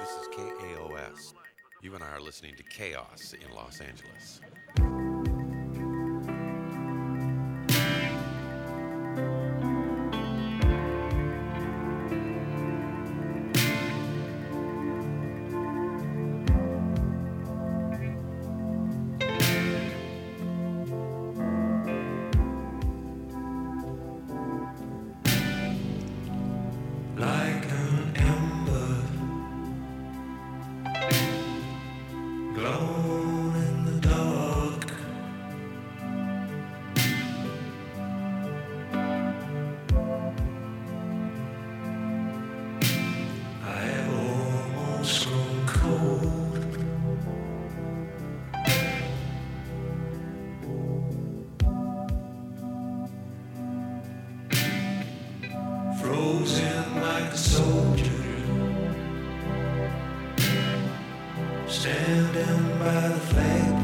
This is KAOS. You and I are listening to Chaos in Los Angeles. Glowing standing by the flag